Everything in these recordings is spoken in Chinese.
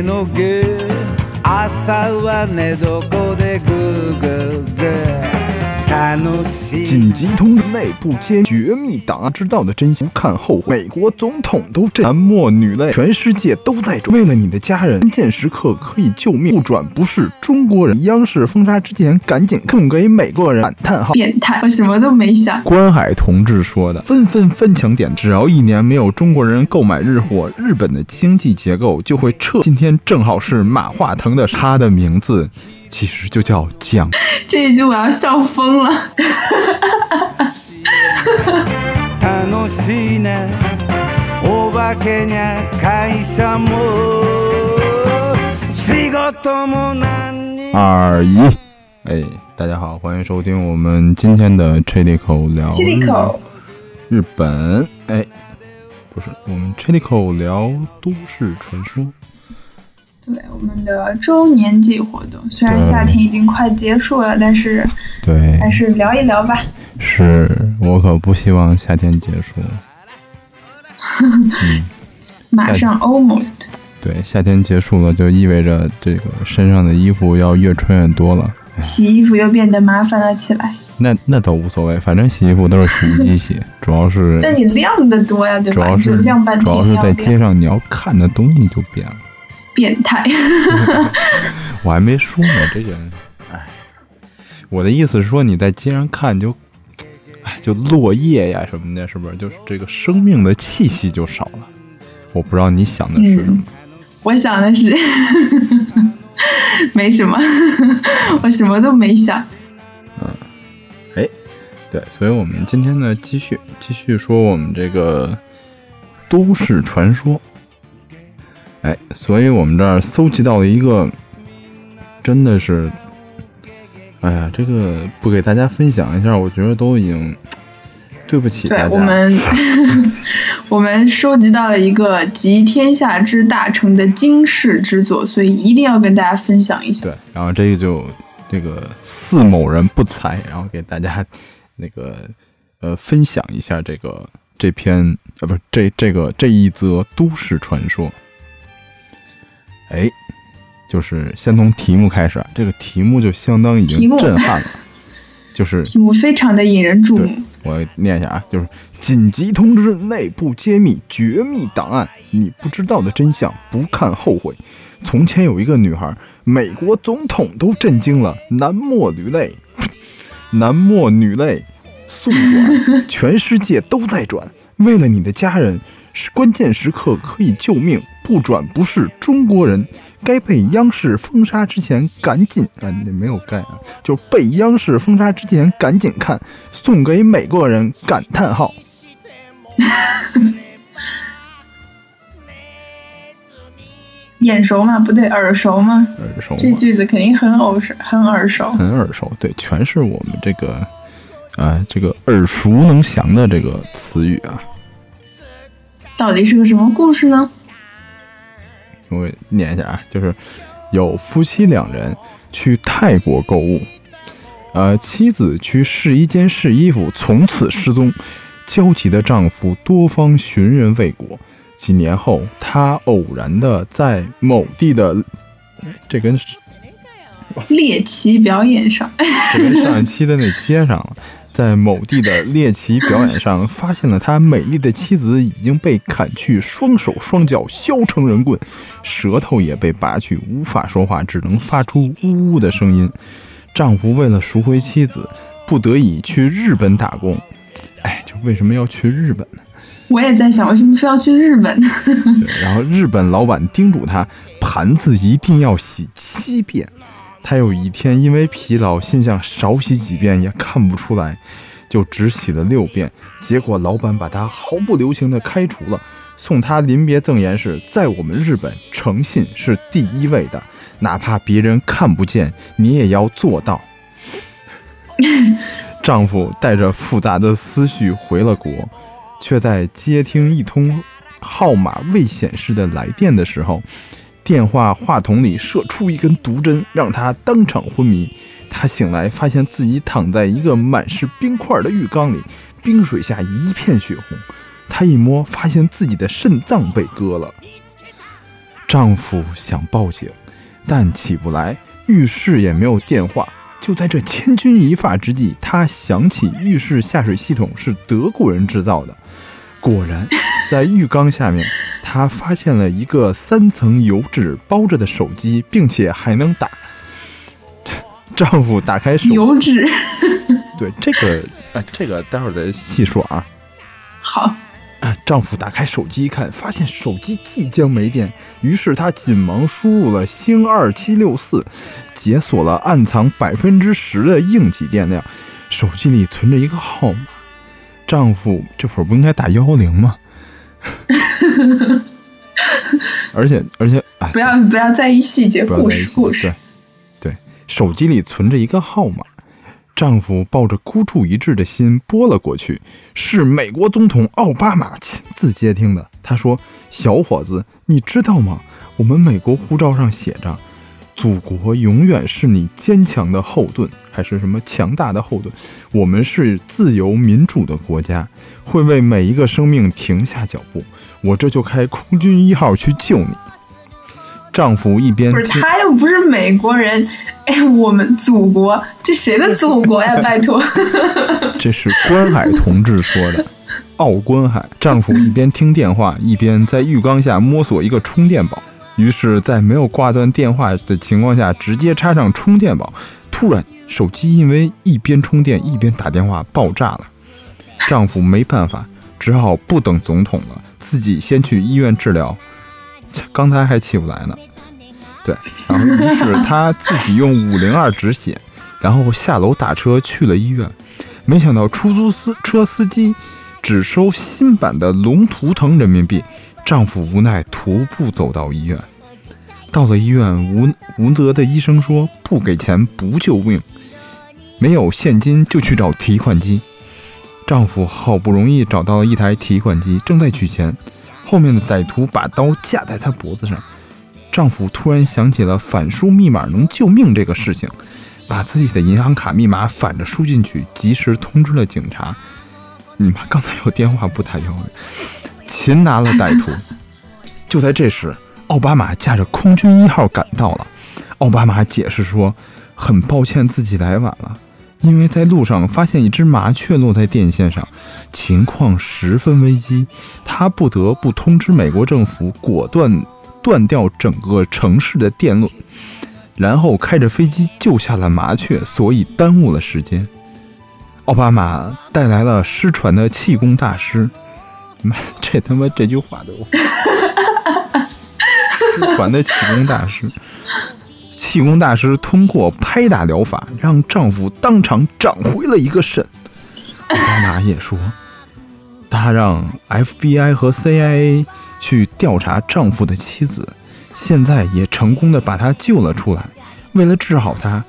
ゲゲのゲ朝は寝床でグーグーグー紧急通知：内部揭绝密档案，知道的真相不看后悔。美国总统都这男莫女泪，全世界都在转。为了你的家人，关键时刻可以救命，不转不是中国人。央视封杀之前，赶紧送给美国人！感叹号。变态，我什么都没想。关海同志说的，纷纷翻墙点，只要一年没有中国人购买日货，日本的经济结构就会撤。今天正好是马化腾的，他的名字其实就叫蒋。这一句我要笑疯了。楽しいねお化けにゃ会社も仕事も何に二一，哎，大家好，欢迎收听我们今天的 c h i l i c o 聊七里口，日本。哎，不是，我们 c h i l i c o 聊都市传说。 对我们的周年季活动，虽然夏天已经快结束了，但是对，还是聊一聊吧。是我可不希望夏天结束。嗯，马上 almost，对，夏天结束了，就意味着这个身上的衣服要越穿越多了。哎洗衣服又变得麻烦了起来。那那倒无所谓，反正洗衣服都是洗衣机洗，主要是但你晾的多呀，对吧？主要是晾半主要是在街上你要看的东西就变了。变态。我还没说呢，这个，哎，我的意思是说你在街上看就，哎，就落叶呀什么的，是不是？就是这个生命的气息就少了。我不知道你想的是什么。我想的是，没什么，我什么都没想。嗯，哎对，所以我们今天呢，继续继续说我们这个都市传说。哎，所以我们这儿搜集到了一个，真的是，哎呀，这个不给大家分享一下，我觉得都已经 对不起大家。我们，我们收集到了一个集天下之大成的惊世之作，所以一定要跟大家分享一下。对，然后这个就这个四某人不才，然后给大家那个呃分享一下这个这篇呃不是这这个这一则都市传说。哎，就是先从题目开始啊，这个题目就相当已经震撼了，就是题目非常的引人注目。我念一下啊，就是紧急通知，内部揭秘绝密档案，你不知道的真相，不看后悔。从前有一个女孩，美国总统都震惊了，男莫女泪，男莫女泪，速转，全世界都在转。为了你的家人，是关键时刻可以救命，不转不是中国人。该被央视封杀之前赶紧啊，你没有该啊，就被央视封杀之前赶紧看，送给美国人感叹号。眼熟吗？不对，耳熟吗？耳熟吗？这句子肯定很耳熟，很耳熟。很耳熟，对，全是我们这个，啊、这个耳熟能详的这个词语啊。到底是个什么故事呢？我念一下啊，就是有夫妻两人去泰国购物，呃，妻子去试衣间试衣服，从此失踪。焦急的丈夫多方寻人未果。几年后，他偶然的在某地的，这跟猎奇表演上，这跟上一期的那接上了。在某地的猎奇表演上，发现了他美丽的妻子已经被砍去双手双脚，削成人棍，舌头也被拔去，无法说话，只能发出呜呜的声音。丈夫为了赎回妻子，不得已去日本打工。哎，就为什么要去日本呢？我也在想，为什么非要去日本？对，然后日本老板叮嘱他，盘子一定要洗七遍。他有一天因为疲劳，心想少洗几遍也看不出来，就只洗了六遍。结果老板把他毫不留情地开除了，送他临别赠言是：在我们日本，诚信是第一位的，哪怕别人看不见，你也要做到。丈夫带着复杂的思绪回了国，却在接听一通号码未显示的来电的时候，电话话筒里射出一根毒针，让他当场昏迷。他醒来，发现自己躺在一个满是冰块的浴缸里，冰水下一片血红。他她一摸，发现自己的肾脏被割了。丈夫想报警，但起不来，浴室也没有电话。就在这千钧一发之际，他想起浴室下水系统是德国人制造的。果然，在浴缸下面，他发现了一个三层油纸包着的手机，并且还能打。丈夫打开手油纸，对这个，哎，这个待会儿再细说啊。好。丈夫打开手机一看，发现手机即将没电，于是他紧忙输入了星二七六四，解锁了暗藏百分之十的应急电量。手机里存着一个号码。丈夫这会儿不应该打幺幺零吗？而且而且，哎不要不要在意细节，故事故事。对对，手机里存着一个号码。丈夫抱着孤注一掷的心拨了过去，是美国总统奥巴马亲自接听的。他说：“小伙子，你知道吗？我们美国护照上写着，祖国永远是你坚强的后盾，还是什么强大的后盾？我们是自由民主的国家，会为每一个生命停下脚步。我这就开空军一号去救你。”丈夫一边不是他又不是美国人。哎，我们祖国，这谁的祖国呀？拜托，这是关海同志说的。奥关海丈夫一边听电话，一边在浴缸下摸索一个充电宝。于是，在没有挂断电话的情况下，直接插上充电宝。突然，手机因为一边充电一边打电话爆炸了。丈夫没办法，只好不等总统了，自己先去医院治疗。刚才还起不来呢。对，然后于是他自己用五零二止血，然后下楼打车去了医院。没想到出租司车司机只收新版的龙图腾人民币，丈夫无奈徒步走到医院。到了医院，无无德的医生说不给钱不救命，没有现金就去找提款机。丈夫好不容易找到了一台提款机，正在取钱，后面的歹徒把刀架在他脖子上。丈夫突然想起了反输密码能救命这个事情，把自己的银行卡密码反着输进去，及时通知了警察。你妈刚才有电话不打幺幺零，擒拿了歹徒。就在这时，奥巴马驾着空军一号赶到了。奥巴马解释说，很抱歉自己来晚了，因为在路上发现一只麻雀落在电线上，情况十分危机，他不得不通知美国政府，果断。断掉整个城市的电路，然后开着飞机救下了麻雀，所以耽误了时间。奥巴马带来了失传的气功大师，妈，这他妈这句话都失传的气功大师。气功大师通过拍打疗法，让丈夫当场长回了一个肾。奥巴马也说，他让 FBI 和 CIA。去调查丈夫的妻子，现在也成功的把她救了出来。为了治好她，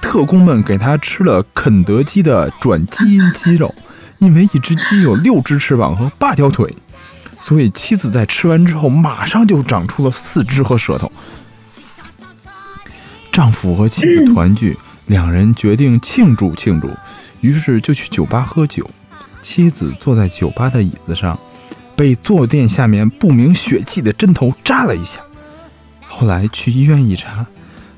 特工们给她吃了肯德基的转基因鸡肉，因为一只鸡有六只翅膀和八条腿，所以妻子在吃完之后马上就长出了四肢和舌头。丈夫和妻子团聚，两人决定庆祝庆祝，于是就去酒吧喝酒。妻子坐在酒吧的椅子上。被坐垫下面不明血迹的针头扎了一下，后来去医院一查，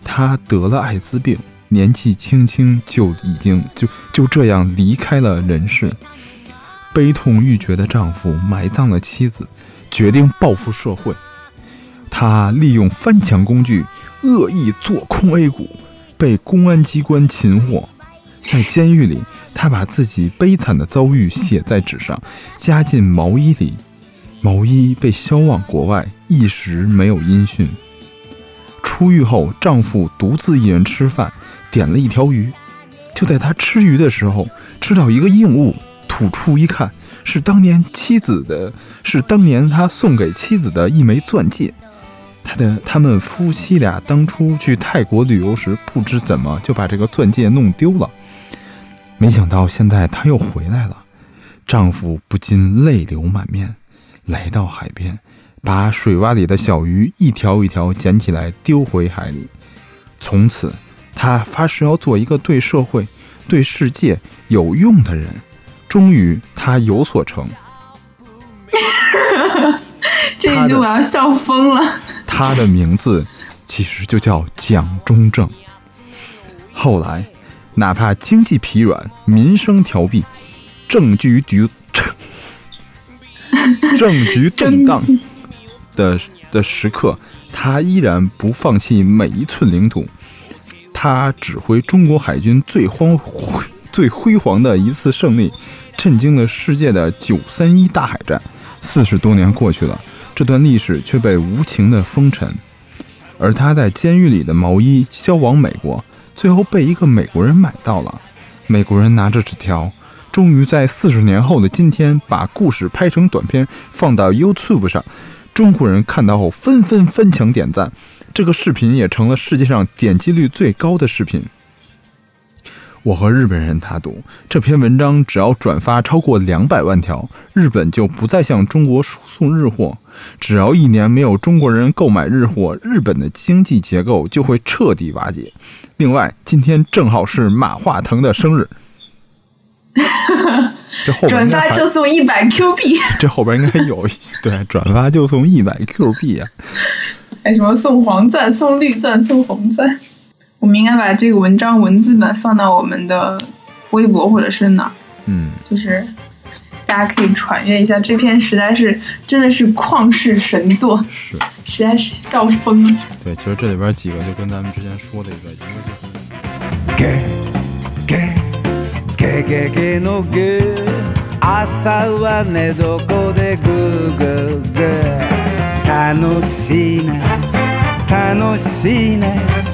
她得了艾滋病，年纪轻轻就已经就就这样离开了人世。悲痛欲绝的丈夫埋葬了妻子，决定报复社会。他利用翻墙工具恶意做空 A 股，被公安机关擒获。在监狱里，他把自己悲惨的遭遇写在纸上，夹进毛衣里。毛衣被销往国外，一时没有音讯。出狱后，丈夫独自一人吃饭，点了一条鱼。就在他吃鱼的时候，吃到一个硬物，吐出一看，是当年妻子的，是当年他送给妻子的一枚钻戒。他的他们夫妻俩当初去泰国旅游时，不知怎么就把这个钻戒弄丢了。没想到现在他又回来了，丈夫不禁泪流满面。来到海边，把水洼里的小鱼一条一条捡起来丢回海里。从此，他发誓要做一个对社会、对世界有用的人。终于，他有所成。这一句我要笑疯了。他的名字其实就叫蒋中正。后来，哪怕经济疲软、民生凋敝、政局局 政局动荡的的时刻，他依然不放弃每一寸领土。他指挥中国海军最荒最辉煌的一次胜利，震惊了世界的九三一大海战。四十多年过去了，这段历史却被无情的封尘。而他在监狱里的毛衣销往美国，最后被一个美国人买到了。美国人拿着纸条，终于在四十年后的今天，把故事拍成短片放到 YouTube 上。中国人看到后纷纷翻墙点赞，这个视频也成了世界上点击率最高的视频。我和日本人打赌，这篇文章只要转发超过两百万条，日本就不再向中国输送日货。只要一年没有中国人购买日货，日本的经济结构就会彻底瓦解。另外，今天正好是马化腾的生日，这后边转发就送一百 Q 币，这后边应该有对转发就送一百 Q 币啊！还什么送黄钻、送绿钻、送红钻。我们应该把这个文章文字版放到我们的微博或者是哪儿，嗯，就是大家可以传阅一下。这篇实在是真的是旷世神作，是实在是笑疯了。对，其实这里边几个就跟咱们之前说的一个，一个就是ゲゲゲゲゲのゲ朝は寝床でグーグーグー。楽しいね。楽しいね。